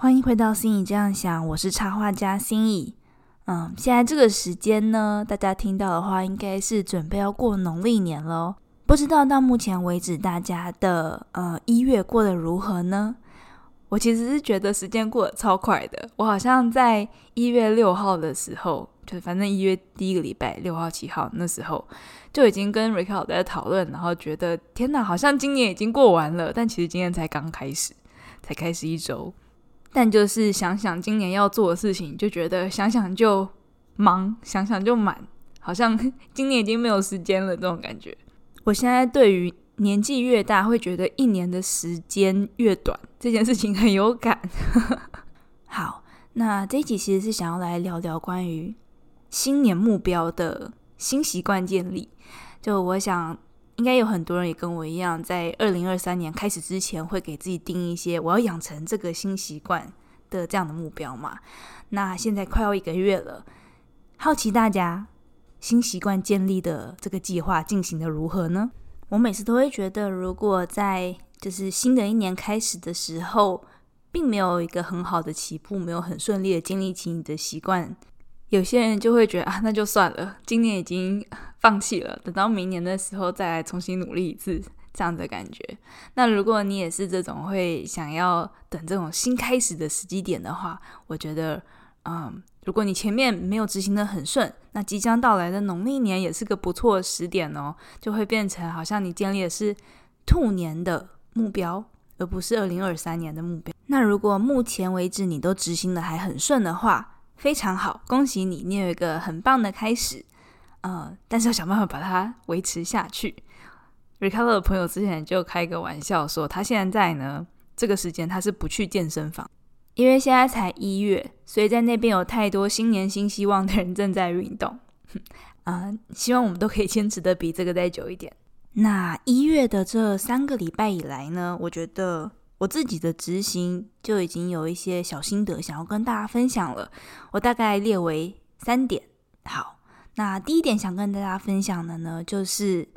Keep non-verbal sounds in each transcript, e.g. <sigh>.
欢迎回到心怡这样想，我是插画家心怡。嗯，现在这个时间呢，大家听到的话，应该是准备要过农历年喽。不知道到目前为止，大家的呃一月过得如何呢？我其实是觉得时间过得超快的。我好像在一月六号的时候，就反正一月第一个礼拜六号、七号那时候，就已经跟 Rico 在讨论，然后觉得天哪，好像今年已经过完了，但其实今天才刚开始，才开始一周。但就是想想今年要做的事情，就觉得想想就忙，想想就满，好像今年已经没有时间了这种感觉。我现在对于年纪越大，会觉得一年的时间越短这件事情很有感。<laughs> 好，那这一集其实是想要来聊聊关于新年目标的新习惯建立。就我想。应该有很多人也跟我一样，在二零二三年开始之前，会给自己定一些我要养成这个新习惯的这样的目标嘛？那现在快要一个月了，好奇大家新习惯建立的这个计划进行的如何呢？我每次都会觉得，如果在就是新的一年开始的时候，并没有一个很好的起步，没有很顺利的建立起你的习惯。有些人就会觉得啊，那就算了，今年已经放弃了，等到明年的时候再来重新努力一次，这样的感觉。那如果你也是这种会想要等这种新开始的时机点的话，我觉得，嗯，如果你前面没有执行的很顺，那即将到来的农历年也是个不错的时点哦，就会变成好像你建立的是兔年的目标，而不是二零二三年的目标。那如果目前为止你都执行的还很顺的话，非常好，恭喜你，你有一个很棒的开始，呃，但是要想办法把它维持下去。Ricardo 的朋友之前就开个玩笑说，他现在呢这个时间他是不去健身房，因为现在才一月，所以在那边有太多新年新希望的人正在运动。啊，<laughs> 希望我们都可以坚持的比这个再久一点。那一月的这三个礼拜以来呢，我觉得。我自己的执行就已经有一些小心得想要跟大家分享了，我大概列为三点。好，那第一点想跟大家分享的呢，就是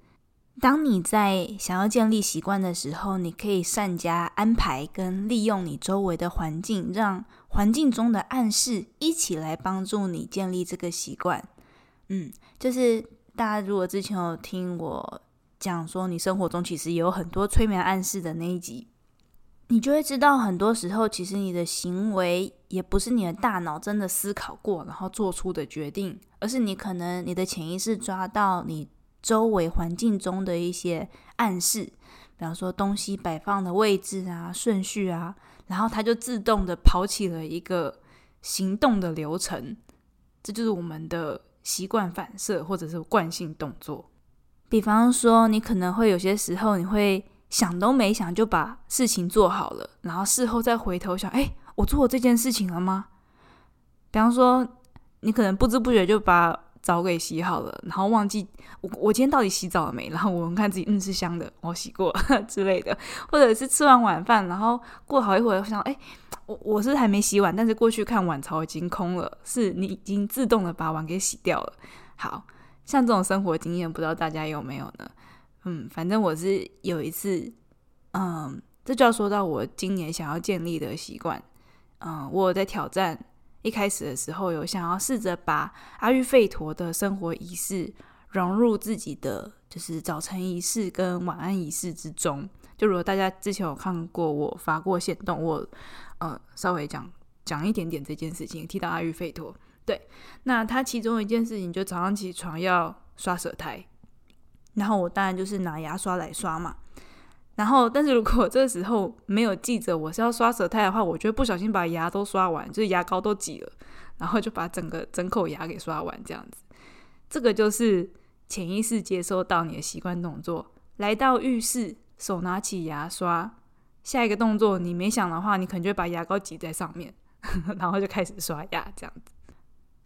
当你在想要建立习惯的时候，你可以善加安排跟利用你周围的环境，让环境中的暗示一起来帮助你建立这个习惯。嗯，就是大家如果之前有听我讲说，你生活中其实有很多催眠暗示的那一集。你就会知道，很多时候其实你的行为也不是你的大脑真的思考过然后做出的决定，而是你可能你的潜意识抓到你周围环境中的一些暗示，比方说东西摆放的位置啊、顺序啊，然后它就自动的跑起了一个行动的流程，这就是我们的习惯反射或者是惯性动作。比方说，你可能会有些时候你会。想都没想就把事情做好了，然后事后再回头想，哎，我做这件事情了吗？比方说，你可能不知不觉就把澡给洗好了，然后忘记我我今天到底洗澡了没？然后我们看自己，嗯，是香的，我洗过 <laughs> 之类的，或者是吃完晚饭，然后过好一会儿想，哎，我我是还没洗碗，但是过去看碗槽已经空了，是你已经自动的把碗给洗掉了。好像这种生活经验，不知道大家有没有呢？嗯，反正我是有一次，嗯，这就要说到我今年想要建立的习惯。嗯，我在挑战一开始的时候，有想要试着把阿育吠陀的生活仪式融入自己的，就是早晨仪式跟晚安仪式之中。就如果大家之前有看过我发过线动，我呃稍微讲讲一点点这件事情，提到阿育吠陀。对，那它其中一件事情就早上起床要刷舌苔。然后我当然就是拿牙刷来刷嘛，然后但是如果 <laughs> 这时候没有记着我是要刷舌苔的话，我就不小心把牙都刷完，就是牙膏都挤了，然后就把整个整口牙给刷完这样子。这个就是潜意识接收到你的习惯动作，来到浴室，手拿起牙刷，下一个动作你没想的话，你可能就会把牙膏挤在上面，<laughs> 然后就开始刷牙这样子。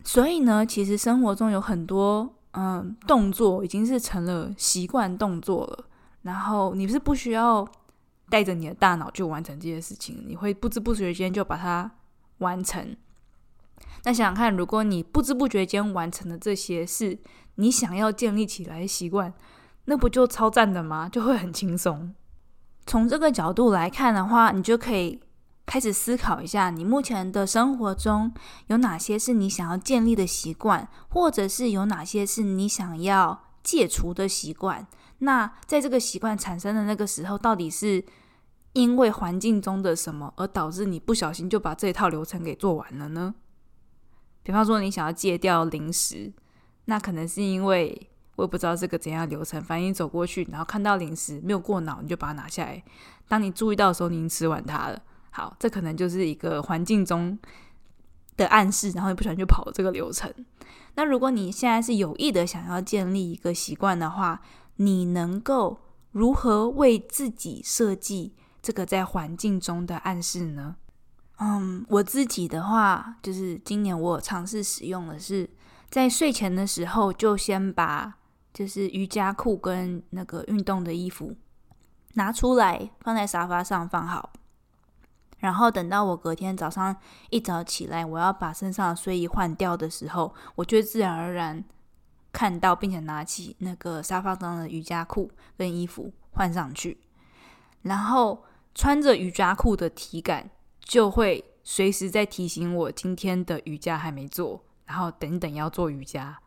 所以呢，其实生活中有很多。嗯，动作已经是成了习惯动作了。然后你是不需要带着你的大脑去完成这些事情，你会不知不觉间就把它完成。那想想看，如果你不知不觉间完成的这些是你想要建立起来习惯，那不就超赞的吗？就会很轻松。从这个角度来看的话，你就可以开始思考一下，你目前的生活中有哪些是你想要建立的习惯，或者是有哪些是你想要戒除的习惯。那在这个习惯产生的那个时候，到底是因为环境中的什么而导致你不小心就把这一套流程给做完了呢？比方说，你想要戒掉零食，那可能是因为我也不知道这个怎样流程，反正你走过去，然后看到零食没有过脑，你就把它拿下来。当你注意到的时候，你已经吃完它了。好，这可能就是一个环境中的暗示，然后你不喜欢去跑这个流程。那如果你现在是有意的想要建立一个习惯的话，你能够如何为自己设计这个在环境中的暗示呢？嗯，我自己的话，就是今年我尝试使用的是，在睡前的时候就先把就是瑜伽裤跟那个运动的衣服拿出来放在沙发上放好。然后等到我隔天早上一早起来，我要把身上的睡衣换掉的时候，我就自然而然看到，并且拿起那个沙发上的瑜伽裤跟衣服换上去，然后穿着瑜伽裤的体感就会随时在提醒我今天的瑜伽还没做，然后等等要做瑜伽，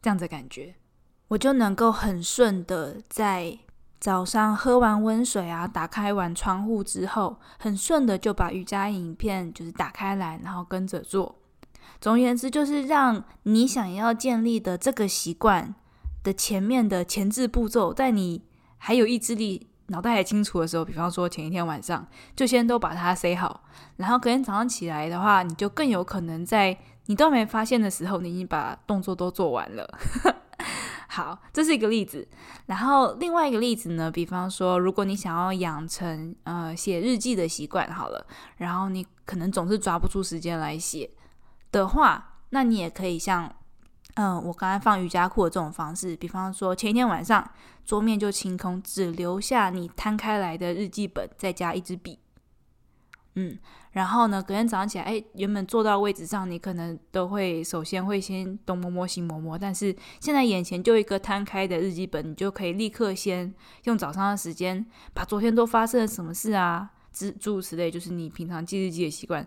这样子感觉，我就能够很顺的在。早上喝完温水啊，打开完窗户之后，很顺的就把瑜伽影片就是打开来，然后跟着做。总而言之，就是让你想要建立的这个习惯的前面的前置步骤，在你还有意志力、脑袋还清楚的时候，比方说前一天晚上，就先都把它塞好，然后隔天早上起来的话，你就更有可能在你都没发现的时候，你已经把动作都做完了。好，这是一个例子。然后另外一个例子呢，比方说，如果你想要养成呃写日记的习惯，好了，然后你可能总是抓不出时间来写的话，那你也可以像嗯我刚才放瑜伽裤的这种方式，比方说前一天晚上桌面就清空，只留下你摊开来的日记本，再加一支笔。嗯，然后呢，隔天早上起来，哎，原本坐到位置上，你可能都会首先会先东摸摸西摸摸，但是现在眼前就一个摊开的日记本，你就可以立刻先用早上的时间，把昨天都发生了什么事啊，之诸如此类，就是你平常记日记的习惯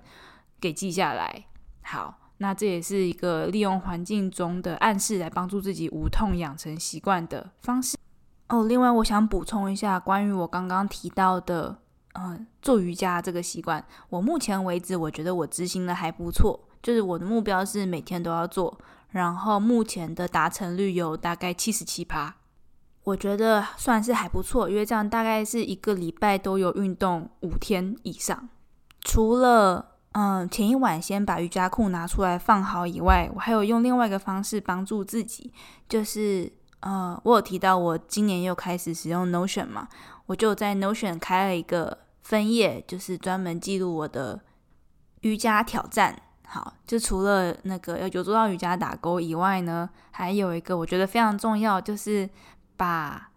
给记下来。好，那这也是一个利用环境中的暗示来帮助自己无痛养成习惯的方式。哦，另外我想补充一下，关于我刚刚提到的。嗯，做瑜伽这个习惯，我目前为止我觉得我执行的还不错。就是我的目标是每天都要做，然后目前的达成率有大概七十七趴，我觉得算是还不错。因为这样大概是一个礼拜都有运动五天以上。除了嗯前一晚先把瑜伽裤拿出来放好以外，我还有用另外一个方式帮助自己，就是呃我有提到我今年又开始使用 Notion 嘛。我就在 Notion 开了一个分页，就是专门记录我的瑜伽挑战。好，就除了那个要有做到瑜伽打勾以外呢，还有一个我觉得非常重要，就是把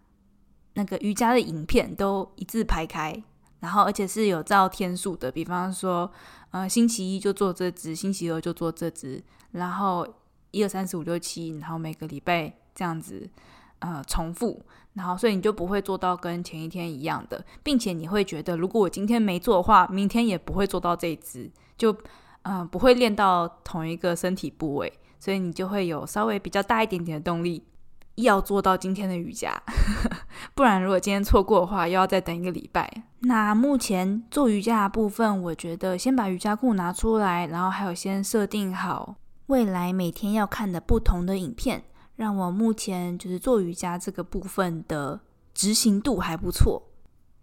那个瑜伽的影片都一字排开，然后而且是有照天数的。比方说，呃，星期一就做这支，星期二就做这支，然后一二三四五六七，然后每个礼拜这样子呃重复。然后，所以你就不会做到跟前一天一样的，并且你会觉得，如果我今天没做的话，明天也不会做到这一支，就嗯不会练到同一个身体部位，所以你就会有稍微比较大一点点的动力，要做到今天的瑜伽。<laughs> 不然，如果今天错过的话，又要再等一个礼拜。那目前做瑜伽的部分，我觉得先把瑜伽裤拿出来，然后还有先设定好未来每天要看的不同的影片。让我目前就是做瑜伽这个部分的执行度还不错。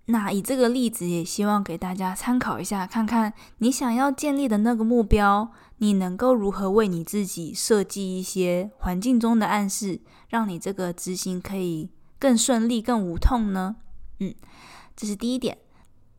那以这个例子，也希望给大家参考一下，看看你想要建立的那个目标，你能够如何为你自己设计一些环境中的暗示，让你这个执行可以更顺利、更无痛呢？嗯，这是第一点。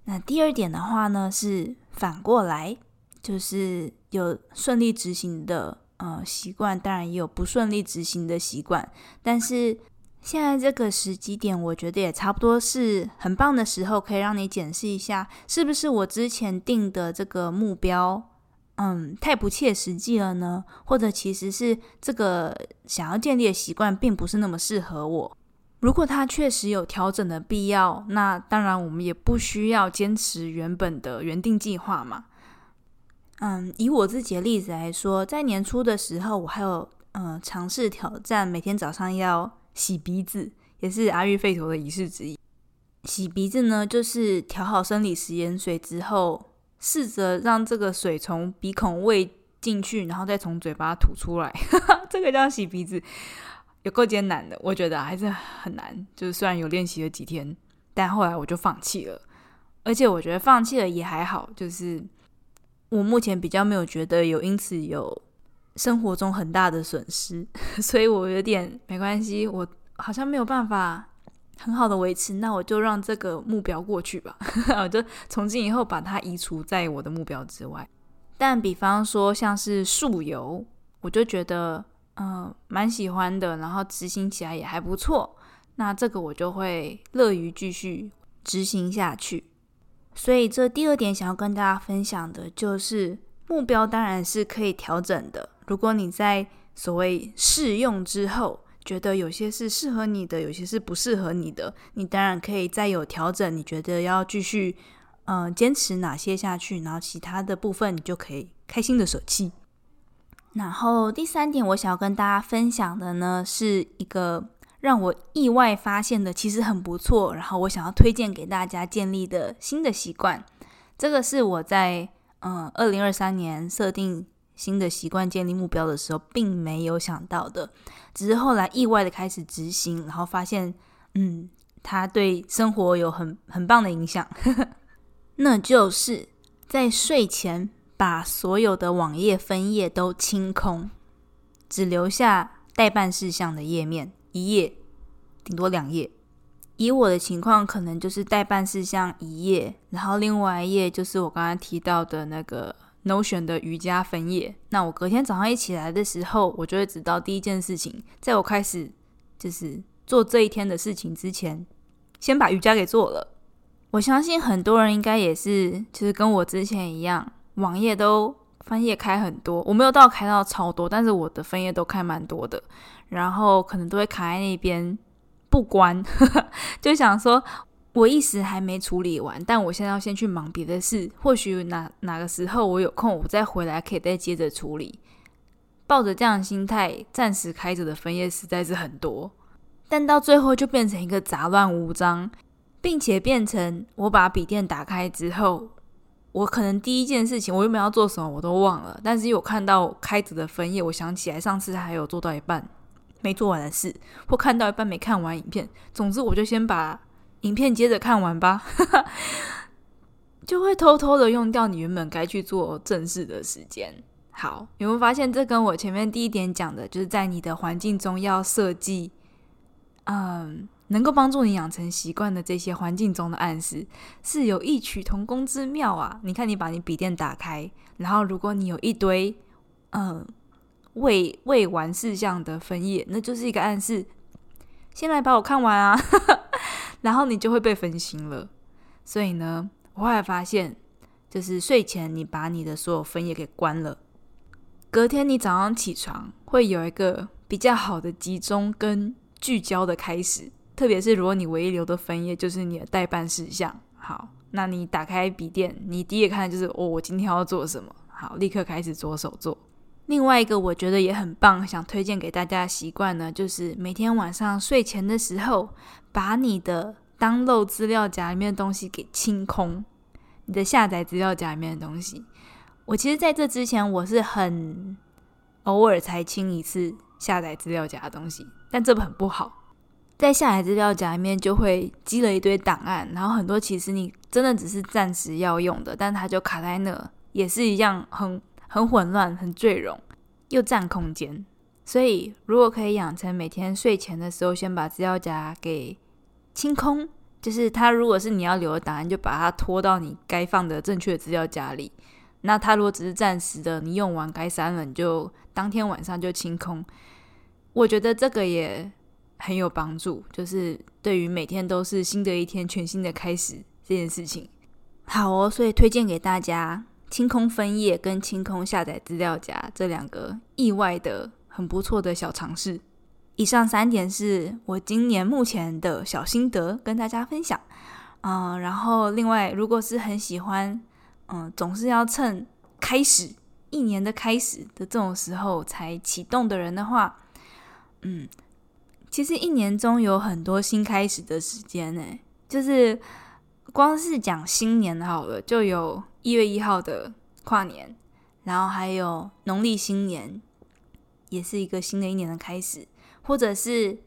那第二点的话呢，是反过来，就是有顺利执行的。呃，习惯当然也有不顺利执行的习惯，但是现在这个时机点，我觉得也差不多是很棒的时候，可以让你检视一下，是不是我之前定的这个目标，嗯，太不切实际了呢？或者其实是这个想要建立的习惯，并不是那么适合我。如果它确实有调整的必要，那当然我们也不需要坚持原本的原定计划嘛。嗯，以我自己的例子来说，在年初的时候，我还有嗯尝试挑战每天早上要洗鼻子，也是阿育吠陀的仪式之一。洗鼻子呢，就是调好生理食盐水之后，试着让这个水从鼻孔喂进去，然后再从嘴巴吐出来，<laughs> 这个叫洗鼻子，有够艰难的，我觉得还是很难。就是虽然有练习了几天，但后来我就放弃了。而且我觉得放弃了也还好，就是我目前比较没有觉得有因此有生活中很大的损失，<laughs> 所以我有点没关系。我好像没有办法。很好的维持，那我就让这个目标过去吧。<laughs> 我就从今以后把它移除在我的目标之外。但比方说像是树油，我就觉得嗯蛮喜欢的，然后执行起来也还不错。那这个我就会乐于继续执行下去。所以这第二点想要跟大家分享的就是目标当然是可以调整的。如果你在所谓试用之后，觉得有些是适合你的，有些是不适合你的，你当然可以再有调整。你觉得要继续，嗯，坚持哪些下去，然后其他的部分你就可以开心的舍弃。然后第三点，我想要跟大家分享的呢，是一个让我意外发现的，其实很不错，然后我想要推荐给大家建立的新的习惯。这个是我在嗯二零二三年设定。新的习惯建立目标的时候，并没有想到的，只是后来意外的开始执行，然后发现，嗯，它对生活有很很棒的影响。<laughs> 那就是在睡前把所有的网页分页都清空，只留下待办事项的页面，一页，顶多两页。以我的情况，可能就是待办事项一页，然后另外一页就是我刚刚提到的那个。Notion 的瑜伽分页，那我隔天早上一起来的时候，我就会知道第一件事情，在我开始就是做这一天的事情之前，先把瑜伽给做了。我相信很多人应该也是，就是跟我之前一样，网页都分页开很多，我没有到开到超多，但是我的分页都开蛮多的，然后可能都会卡在那边不关，<laughs> 就想说。我一时还没处理完，但我现在要先去忙别的事。或许哪哪个时候我有空，我再回来可以再接着处理。抱着这样的心态，暂时开着的分页实在是很多，但到最后就变成一个杂乱无章，并且变成我把笔电打开之后，我可能第一件事情我原本要做什么我都忘了，但是有看到开着的分页，我想起来上次还有做到一半没做完的事，或看到一半没看完影片，总之我就先把。影片接着看完吧，<laughs> 就会偷偷的用掉你原本该去做正事的时间。好，有没有发现这跟我前面第一点讲的，就是在你的环境中要设计，嗯，能够帮助你养成习惯的这些环境中的暗示，是有异曲同工之妙啊！你看，你把你笔电打开，然后如果你有一堆嗯未未完事项的分页，那就是一个暗示，先来把我看完啊！<laughs> 然后你就会被分心了，所以呢，我后来发现，就是睡前你把你的所有分页给关了，隔天你早上起床会有一个比较好的集中跟聚焦的开始。特别是如果你唯一留的分页就是你的代办事项，好，那你打开笔电，你第一看的就是哦，我今天要做什么？好，立刻开始着手做。另外一个我觉得也很棒，想推荐给大家的习惯呢，就是每天晚上睡前的时候。把你的当漏资料夹里面的东西给清空，你的下载资料夹里面的东西。我其实在这之前我是很偶尔才清一次下载资料夹的东西，但这很不好。在下载资料夹里面就会积了一堆档案，然后很多其实你真的只是暂时要用的，但它就卡在那，也是一样很很混乱、很赘容，又占空间。所以如果可以养成每天睡前的时候先把资料夹给清空，就是它如果是你要留的档案，就把它拖到你该放的正确资料夹里。那它如果只是暂时的，你用完该删了，你就当天晚上就清空。我觉得这个也很有帮助，就是对于每天都是新的一天、全新的开始这件事情，好哦。所以推荐给大家清空分页跟清空下载资料夹这两个意外的很不错的小尝试。以上三点是我今年目前的小心得，跟大家分享。嗯，然后另外，如果是很喜欢，嗯，总是要趁开始一年的开始的这种时候才启动的人的话，嗯，其实一年中有很多新开始的时间呢。就是光是讲新年好了，就有一月一号的跨年，然后还有农历新年，也是一个新的一年的开始。或者是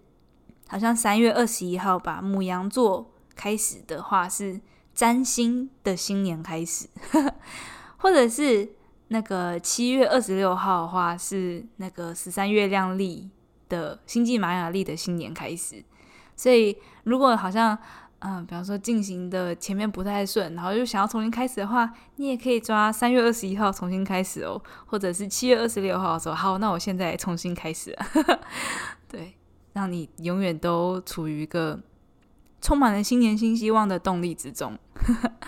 好像三月二十一号吧，母羊座开始的话是占星的新年开始，<laughs> 或者是那个七月二十六号的话是那个十三月亮历的星际玛雅历的新年开始。所以如果好像嗯，比方说进行的前面不太顺，然后又想要重新开始的话，你也可以抓三月二十一号重新开始哦，或者是七月二十六号说好，那我现在重新开始。<laughs> 对，让你永远都处于一个充满了新年新希望的动力之中。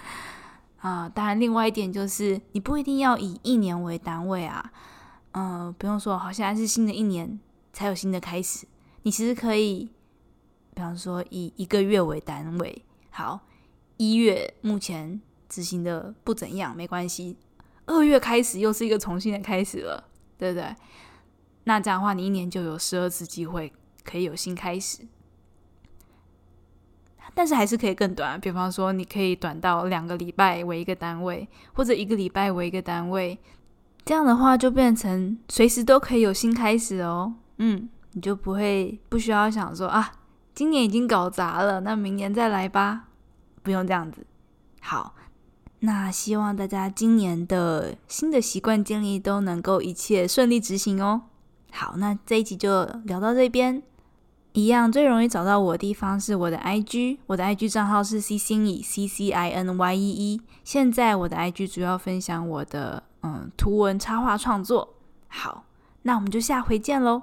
<laughs> 啊，当然，另外一点就是，你不一定要以一年为单位啊。嗯，不用说，好，现在是新的一年才有新的开始。你其实可以，比方说以一个月为单位。好，一月目前执行的不怎样，没关系。二月开始又是一个重新的开始了，对不对？那这样的话，你一年就有十二次机会可以有新开始，但是还是可以更短。比方说，你可以短到两个礼拜为一个单位，或者一个礼拜为一个单位。这样的话，就变成随时都可以有新开始哦。嗯，你就不会不需要想说啊，今年已经搞砸了，那明年再来吧。不用这样子。好，那希望大家今年的新的习惯建立都能够一切顺利执行哦。好，那这一集就聊到这边。一样最容易找到我的地方是我的 IG，我的 IG 账号是 C 心怡 C C I N Y E E。现在我的 IG 主要分享我的嗯图文插画创作。好，那我们就下回见喽。